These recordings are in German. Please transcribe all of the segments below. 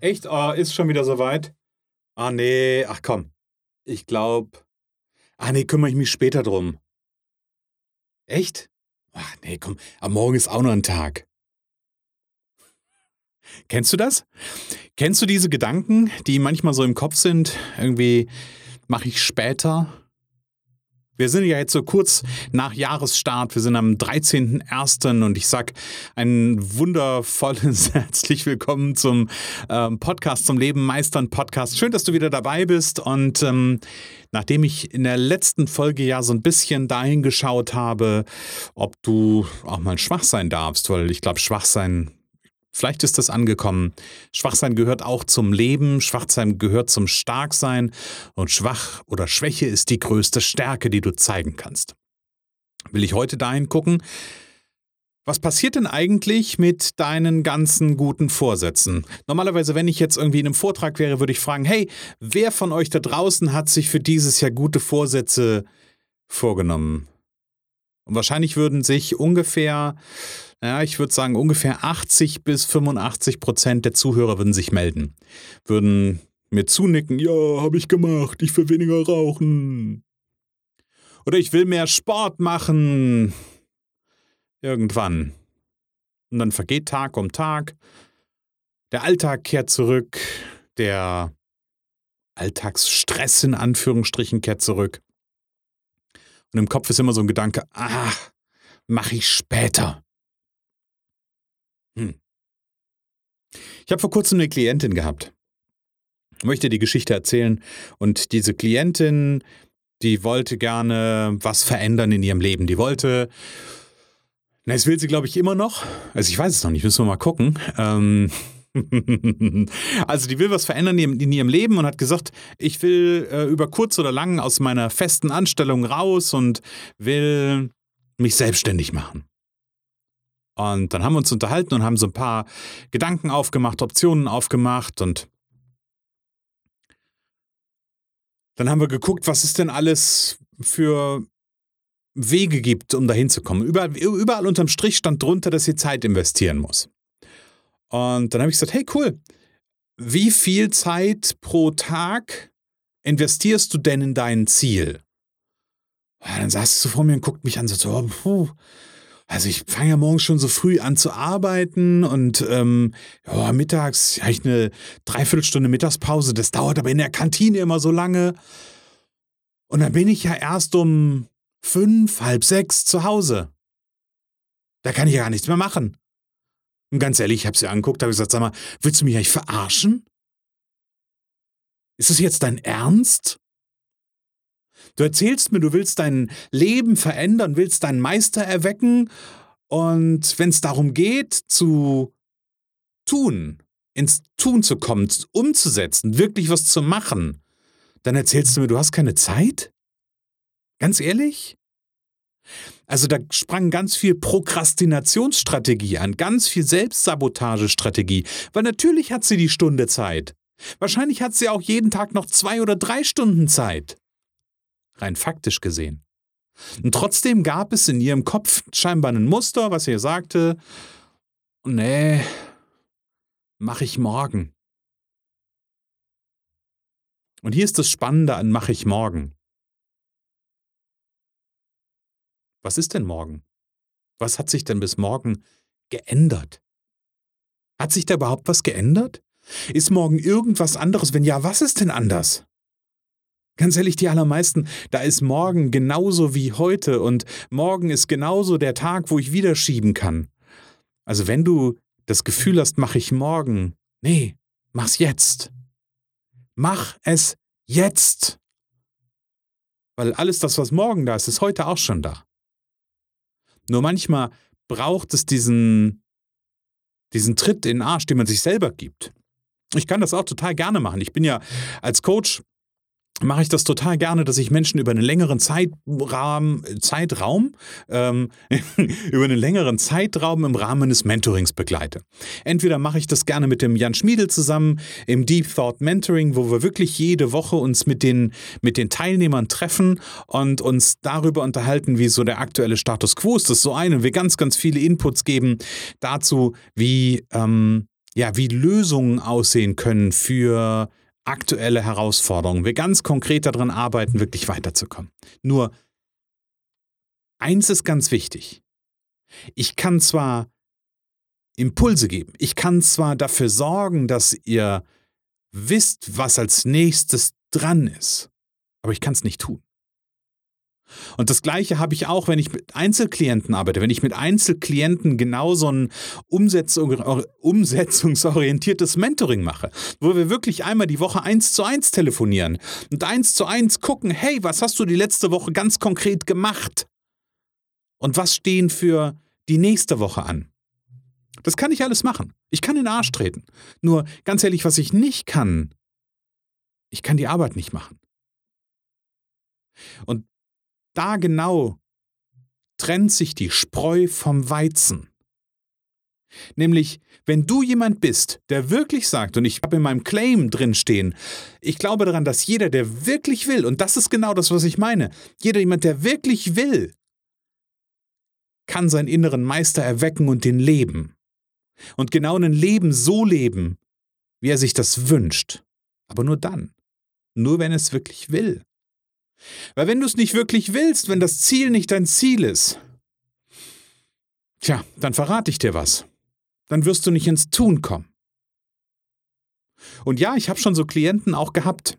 Echt? Oh, ist schon wieder soweit? Ah, nee, ach komm. Ich glaub. Ah, nee, kümmere ich mich später drum. Echt? Ach, nee, komm, am Morgen ist auch noch ein Tag. Kennst du das? Kennst du diese Gedanken, die manchmal so im Kopf sind? Irgendwie mache ich später wir sind ja jetzt so kurz nach Jahresstart. Wir sind am 13.01. und ich sag ein wundervolles herzlich willkommen zum ähm, Podcast zum Leben Meistern Podcast. Schön, dass du wieder dabei bist und ähm, nachdem ich in der letzten Folge ja so ein bisschen dahin geschaut habe, ob du auch mal schwach sein darfst, weil ich glaube, schwach sein Vielleicht ist das angekommen. Schwachsein gehört auch zum Leben, Schwachsein gehört zum Starksein und Schwach oder Schwäche ist die größte Stärke, die du zeigen kannst. Will ich heute dahin gucken, was passiert denn eigentlich mit deinen ganzen guten Vorsätzen? Normalerweise, wenn ich jetzt irgendwie in einem Vortrag wäre, würde ich fragen, hey, wer von euch da draußen hat sich für dieses Jahr gute Vorsätze vorgenommen? Und wahrscheinlich würden sich ungefähr, ja, ich würde sagen, ungefähr 80 bis 85 Prozent der Zuhörer würden sich melden. Würden mir zunicken, ja, habe ich gemacht, ich will weniger rauchen. Oder ich will mehr Sport machen. Irgendwann. Und dann vergeht Tag um Tag. Der Alltag kehrt zurück. Der Alltagsstress in Anführungsstrichen kehrt zurück. Und im Kopf ist immer so ein Gedanke, ah, mach ich später. Hm. Ich habe vor kurzem eine Klientin gehabt. Ich möchte die Geschichte erzählen. Und diese Klientin, die wollte gerne was verändern in ihrem Leben. Die wollte, na, das will sie, glaube ich, immer noch. Also ich weiß es noch nicht, müssen wir mal gucken. Ähm, also die will was verändern in ihrem Leben und hat gesagt, ich will äh, über kurz oder lang aus meiner festen Anstellung raus und will mich selbstständig machen. Und dann haben wir uns unterhalten und haben so ein paar Gedanken aufgemacht, Optionen aufgemacht und dann haben wir geguckt, was es denn alles für Wege gibt, um dahin zu kommen. Überall, überall unterm Strich stand drunter, dass sie Zeit investieren muss. Und dann habe ich gesagt, hey cool, wie viel Zeit pro Tag investierst du denn in dein Ziel? Und dann saß sie so vor mir und guckt mich an, so, oh, puh. Also ich fange ja morgens schon so früh an zu arbeiten und ähm, ja, mittags habe ich eine Dreiviertelstunde Mittagspause. Das dauert aber in der Kantine immer so lange. Und dann bin ich ja erst um fünf, halb sechs zu Hause. Da kann ich ja gar nichts mehr machen. Und ganz ehrlich, ich habe sie angeguckt, habe gesagt, sag mal, willst du mich eigentlich verarschen? Ist das jetzt dein Ernst? Du erzählst mir, du willst dein Leben verändern, willst deinen Meister erwecken und wenn es darum geht, zu tun, ins Tun zu kommen, umzusetzen, wirklich was zu machen, dann erzählst du mir, du hast keine Zeit? Ganz ehrlich? Also da sprang ganz viel Prokrastinationsstrategie an, ganz viel Selbstsabotagestrategie, weil natürlich hat sie die Stunde Zeit. Wahrscheinlich hat sie auch jeden Tag noch zwei oder drei Stunden Zeit. Rein faktisch gesehen. Und trotzdem gab es in ihrem Kopf scheinbar ein Muster, was ihr sagte, nee, mach ich morgen. Und hier ist das Spannende an mach ich morgen. Was ist denn morgen? Was hat sich denn bis morgen geändert? Hat sich da überhaupt was geändert? Ist morgen irgendwas anderes? Wenn ja, was ist denn anders? Ganz ehrlich, die allermeisten, da ist morgen genauso wie heute und morgen ist genauso der Tag, wo ich wieder schieben kann. Also wenn du das Gefühl hast, mach ich morgen, nee, mach's jetzt. Mach es jetzt. Weil alles das, was morgen da ist, ist heute auch schon da. Nur manchmal braucht es diesen, diesen Tritt in den Arsch, den man sich selber gibt. Ich kann das auch total gerne machen. Ich bin ja als Coach mache ich das total gerne, dass ich Menschen über einen längeren Zeitraum, Zeitraum ähm, über einen längeren Zeitraum im Rahmen des Mentorings begleite. Entweder mache ich das gerne mit dem Jan Schmiedel zusammen im Deep Thought Mentoring, wo wir wirklich jede Woche uns mit den, mit den Teilnehmern treffen und uns darüber unterhalten, wie so der aktuelle Status quo ist. Das ist so ein und wir ganz, ganz viele Inputs geben dazu, wie, ähm, ja, wie Lösungen aussehen können für aktuelle Herausforderungen, wir ganz konkret daran arbeiten, wirklich weiterzukommen. Nur, eins ist ganz wichtig. Ich kann zwar Impulse geben, ich kann zwar dafür sorgen, dass ihr wisst, was als nächstes dran ist, aber ich kann es nicht tun. Und das Gleiche habe ich auch, wenn ich mit Einzelklienten arbeite. Wenn ich mit Einzelklienten genau so ein Umsetzung, umsetzungsorientiertes Mentoring mache, wo wir wirklich einmal die Woche eins zu eins telefonieren und eins zu eins gucken, hey, was hast du die letzte Woche ganz konkret gemacht? Und was stehen für die nächste Woche an? Das kann ich alles machen. Ich kann in den Arsch treten. Nur ganz ehrlich, was ich nicht kann, ich kann die Arbeit nicht machen. Und da genau trennt sich die Spreu vom Weizen. Nämlich, wenn du jemand bist, der wirklich sagt, und ich habe in meinem Claim drin stehen, ich glaube daran, dass jeder, der wirklich will, und das ist genau das, was ich meine, jeder jemand, der wirklich will, kann seinen inneren Meister erwecken und den leben. Und genau ein Leben so leben, wie er sich das wünscht. Aber nur dann. Nur wenn es wirklich will. Weil wenn du es nicht wirklich willst, wenn das Ziel nicht dein Ziel ist, tja, dann verrate ich dir was. Dann wirst du nicht ins Tun kommen. Und ja, ich habe schon so Klienten auch gehabt.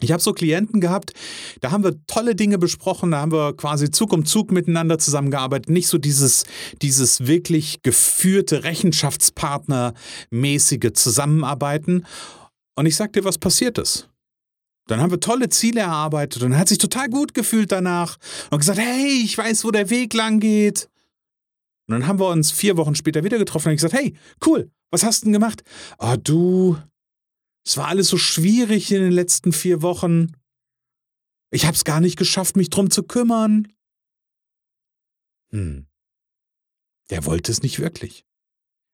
Ich habe so Klienten gehabt, da haben wir tolle Dinge besprochen, da haben wir quasi Zug um Zug miteinander zusammengearbeitet, nicht so dieses, dieses wirklich geführte Rechenschaftspartnermäßige Zusammenarbeiten. Und ich sag dir, was passiert ist. Dann haben wir tolle Ziele erarbeitet und hat sich total gut gefühlt danach und gesagt, hey, ich weiß, wo der Weg lang geht. Und dann haben wir uns vier Wochen später wieder getroffen und ich gesagt, hey, cool, was hast du denn gemacht? Ah, oh, du, es war alles so schwierig in den letzten vier Wochen. Ich hab's gar nicht geschafft, mich drum zu kümmern. Hm. Der wollte es nicht wirklich.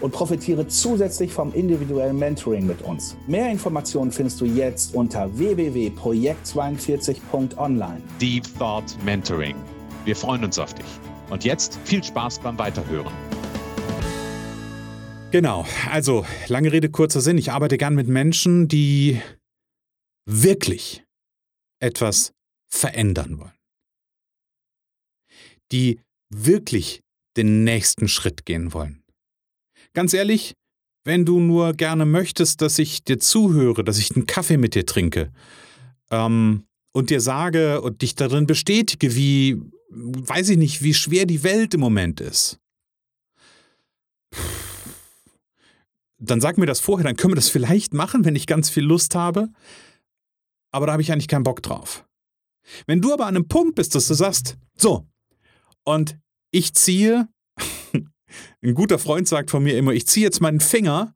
und profitiere zusätzlich vom individuellen Mentoring mit uns. Mehr Informationen findest du jetzt unter www.projekt42.online. Deep Thought Mentoring. Wir freuen uns auf dich. Und jetzt viel Spaß beim Weiterhören. Genau, also lange Rede, kurzer Sinn. Ich arbeite gern mit Menschen, die wirklich etwas verändern wollen. Die wirklich den nächsten Schritt gehen wollen. Ganz ehrlich, wenn du nur gerne möchtest, dass ich dir zuhöre, dass ich einen Kaffee mit dir trinke ähm, und dir sage und dich darin bestätige, wie, weiß ich nicht, wie schwer die Welt im Moment ist, dann sag mir das vorher, dann können wir das vielleicht machen, wenn ich ganz viel Lust habe. Aber da habe ich eigentlich keinen Bock drauf. Wenn du aber an einem Punkt bist, dass du sagst, so, und ich ziehe ein guter Freund sagt von mir immer, ich ziehe jetzt meinen Finger,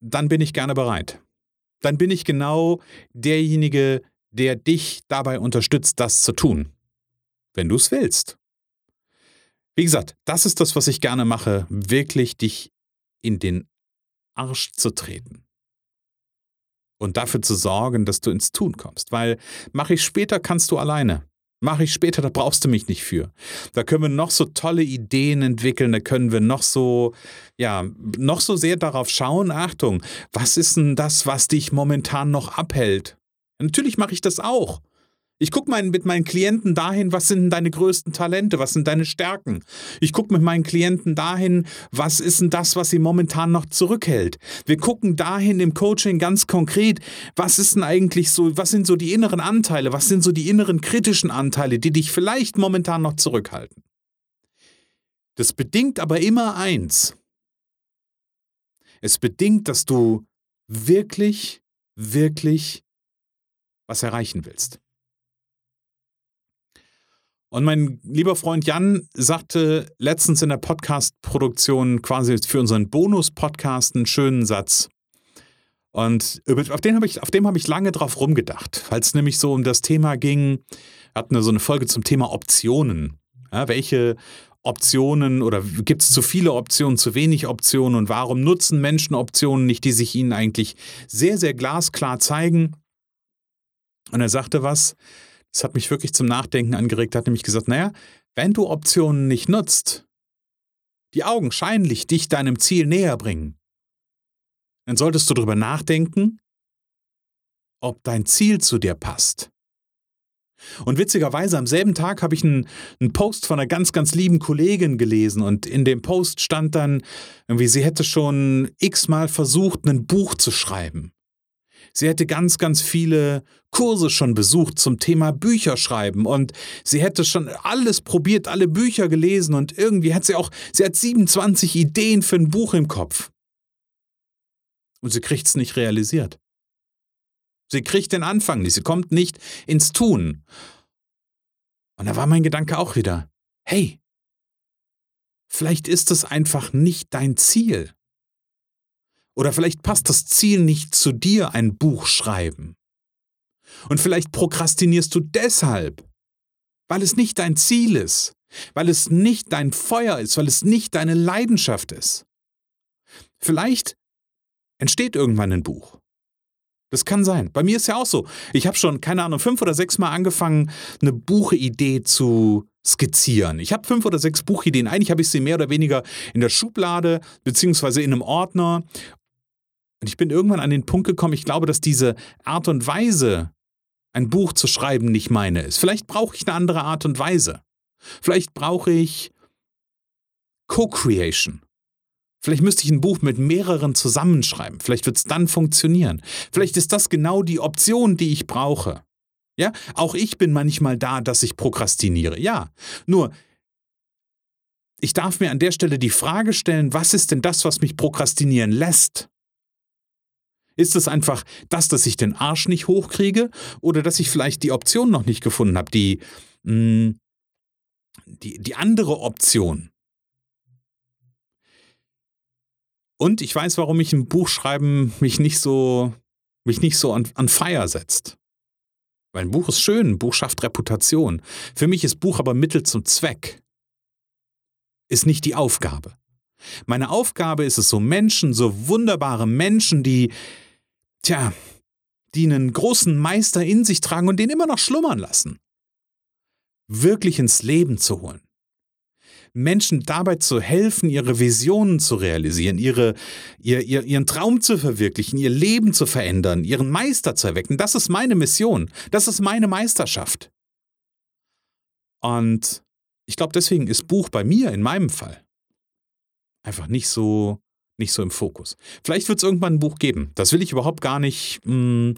dann bin ich gerne bereit. Dann bin ich genau derjenige, der dich dabei unterstützt, das zu tun. Wenn du es willst. Wie gesagt, das ist das, was ich gerne mache, wirklich dich in den Arsch zu treten. Und dafür zu sorgen, dass du ins Tun kommst. Weil mache ich später, kannst du alleine. Mache ich später, da brauchst du mich nicht für. Da können wir noch so tolle Ideen entwickeln, da können wir noch so, ja, noch so sehr darauf schauen, Achtung, was ist denn das, was dich momentan noch abhält? Natürlich mache ich das auch. Ich gucke mein, mit meinen Klienten dahin, was sind deine größten Talente, was sind deine Stärken. Ich gucke mit meinen Klienten dahin, was ist denn das, was sie momentan noch zurückhält. Wir gucken dahin im Coaching ganz konkret, was ist denn eigentlich so, was sind so die inneren Anteile, was sind so die inneren kritischen Anteile, die dich vielleicht momentan noch zurückhalten. Das bedingt aber immer eins. Es bedingt, dass du wirklich, wirklich was erreichen willst. Und mein lieber Freund Jan sagte letztens in der Podcast-Produktion quasi für unseren Bonus-Podcast einen schönen Satz. Und auf, den hab ich, auf dem habe ich lange drauf rumgedacht, weil es nämlich so um das Thema ging, hatten wir so eine Folge zum Thema Optionen. Ja, welche Optionen oder gibt es zu viele Optionen, zu wenig Optionen und warum nutzen Menschen Optionen nicht, die sich ihnen eigentlich sehr, sehr glasklar zeigen? Und er sagte was, das hat mich wirklich zum Nachdenken angeregt, hat nämlich gesagt, naja, wenn du Optionen nicht nutzt, die augenscheinlich dich deinem Ziel näher bringen, dann solltest du darüber nachdenken, ob dein Ziel zu dir passt. Und witzigerweise am selben Tag habe ich einen, einen, Post von einer ganz, ganz lieben Kollegin gelesen und in dem Post stand dann irgendwie, sie hätte schon x-mal versucht, ein Buch zu schreiben. Sie hätte ganz, ganz viele Kurse schon besucht zum Thema Bücherschreiben und sie hätte schon alles probiert, alle Bücher gelesen und irgendwie hat sie auch, sie hat 27 Ideen für ein Buch im Kopf. Und sie kriegt es nicht realisiert. Sie kriegt den Anfang nicht, sie kommt nicht ins Tun. Und da war mein Gedanke auch wieder, hey, vielleicht ist es einfach nicht dein Ziel. Oder vielleicht passt das Ziel nicht zu dir, ein Buch schreiben. Und vielleicht prokrastinierst du deshalb, weil es nicht dein Ziel ist, weil es nicht dein Feuer ist, weil es nicht deine Leidenschaft ist. Vielleicht entsteht irgendwann ein Buch. Das kann sein. Bei mir ist ja auch so. Ich habe schon, keine Ahnung, fünf oder sechs Mal angefangen, eine Buchidee zu skizzieren. Ich habe fünf oder sechs Buchideen. Eigentlich habe ich sie mehr oder weniger in der Schublade beziehungsweise in einem Ordner und ich bin irgendwann an den Punkt gekommen, ich glaube, dass diese Art und Weise, ein Buch zu schreiben, nicht meine ist. Vielleicht brauche ich eine andere Art und Weise. Vielleicht brauche ich Co-Creation. Vielleicht müsste ich ein Buch mit mehreren zusammenschreiben. Vielleicht wird es dann funktionieren. Vielleicht ist das genau die Option, die ich brauche. Ja, auch ich bin manchmal da, dass ich prokrastiniere. Ja, nur ich darf mir an der Stelle die Frage stellen, was ist denn das, was mich prokrastinieren lässt? Ist es einfach das, dass ich den Arsch nicht hochkriege oder dass ich vielleicht die Option noch nicht gefunden habe, die, mh, hm, die, die andere Option? Und ich weiß, warum ich im Buchschreiben mich nicht so, mich nicht so an, an Feier setzt. Weil ein Buch ist schön, ein Buch schafft Reputation. Für mich ist Buch aber Mittel zum Zweck. Ist nicht die Aufgabe. Meine Aufgabe ist es, so Menschen, so wunderbare Menschen, die, tja, die einen großen Meister in sich tragen und den immer noch schlummern lassen, wirklich ins Leben zu holen. Menschen dabei zu helfen, ihre Visionen zu realisieren, ihre, ihr, ihr, ihren Traum zu verwirklichen, ihr Leben zu verändern, ihren Meister zu erwecken. Das ist meine Mission. Das ist meine Meisterschaft. Und ich glaube, deswegen ist Buch bei mir in meinem Fall einfach nicht so nicht so im Fokus. Vielleicht wird es irgendwann ein Buch geben. Das will ich überhaupt gar nicht, mh, hm,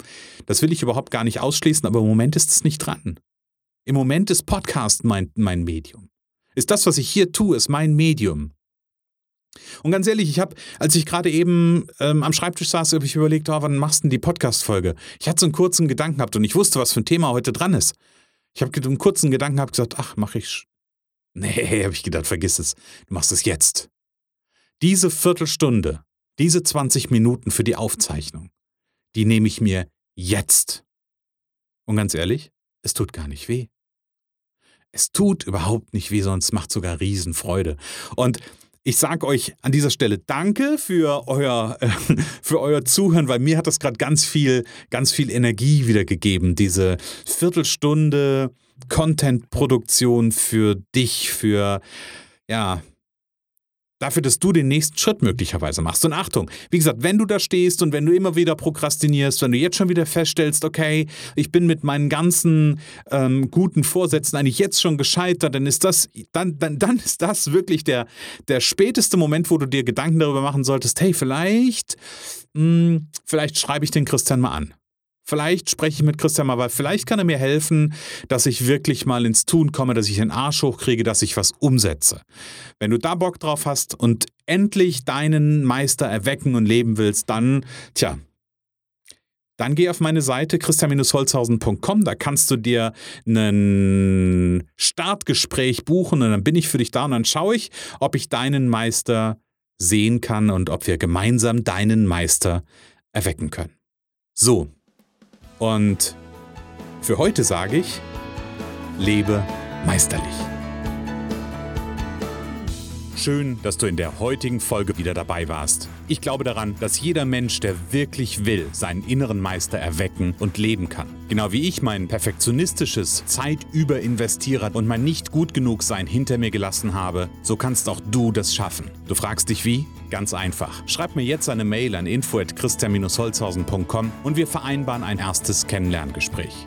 das will ich überhaupt gar nicht ausschließen, aber im Moment ist es nicht dran. Im Moment ist Podcast mein, mein Medium. Ist das, was ich hier tue, ist mein Medium. Und ganz ehrlich, ich habe, als ich gerade eben ähm, am Schreibtisch saß, habe ich überlegt, oh, wann machst du denn die Podcast-Folge? Ich hatte so einen kurzen Gedanken gehabt und ich wusste, was für ein Thema heute dran ist. Ich habe einen kurzen Gedanken gehabt, gesagt, ach, mache ich. Nee, habe ich gedacht, vergiss es. Du machst es jetzt. Diese Viertelstunde, diese 20 Minuten für die Aufzeichnung, die nehme ich mir jetzt. Und ganz ehrlich, es tut gar nicht weh. Es tut überhaupt nicht weh, es macht sogar Riesenfreude. Und ich sage euch an dieser Stelle Danke für euer, für euer Zuhören, weil mir hat das gerade ganz viel, ganz viel Energie wiedergegeben. Diese Viertelstunde Content-Produktion für dich, für ja, Dafür, dass du den nächsten Schritt möglicherweise machst. Und Achtung, wie gesagt, wenn du da stehst und wenn du immer wieder prokrastinierst, wenn du jetzt schon wieder feststellst, okay, ich bin mit meinen ganzen ähm, guten Vorsätzen eigentlich jetzt schon gescheitert, dann ist das, dann, dann, dann ist das wirklich der, der späteste Moment, wo du dir Gedanken darüber machen solltest, hey, vielleicht, mh, hm, vielleicht schreibe ich den Christian mal an. Vielleicht spreche ich mit Christian mal, weil vielleicht kann er mir helfen, dass ich wirklich mal ins Tun komme, dass ich den Arsch hochkriege, dass ich was umsetze. Wenn du da Bock drauf hast und endlich deinen Meister erwecken und leben willst, dann, tja, dann geh auf meine Seite christian-holzhausen.com, da kannst du dir ein Startgespräch buchen und dann bin ich für dich da und dann schaue ich, ob ich deinen Meister sehen kann und ob wir gemeinsam deinen Meister erwecken können. So, und für heute sage ich, lebe meisterlich. Schön, dass du in der heutigen Folge wieder dabei warst. Ich glaube daran, dass jeder Mensch, der wirklich will, seinen inneren Meister erwecken und leben kann. Genau wie ich mein perfektionistisches Zeitüberinvestierer und mein nicht gut genug sein hinter mir gelassen habe, so kannst auch du das schaffen. Du fragst dich wie? Ganz einfach. Schreib mir jetzt eine Mail an info@christian-holzhausen.com und wir vereinbaren ein erstes Kennenlerngespräch.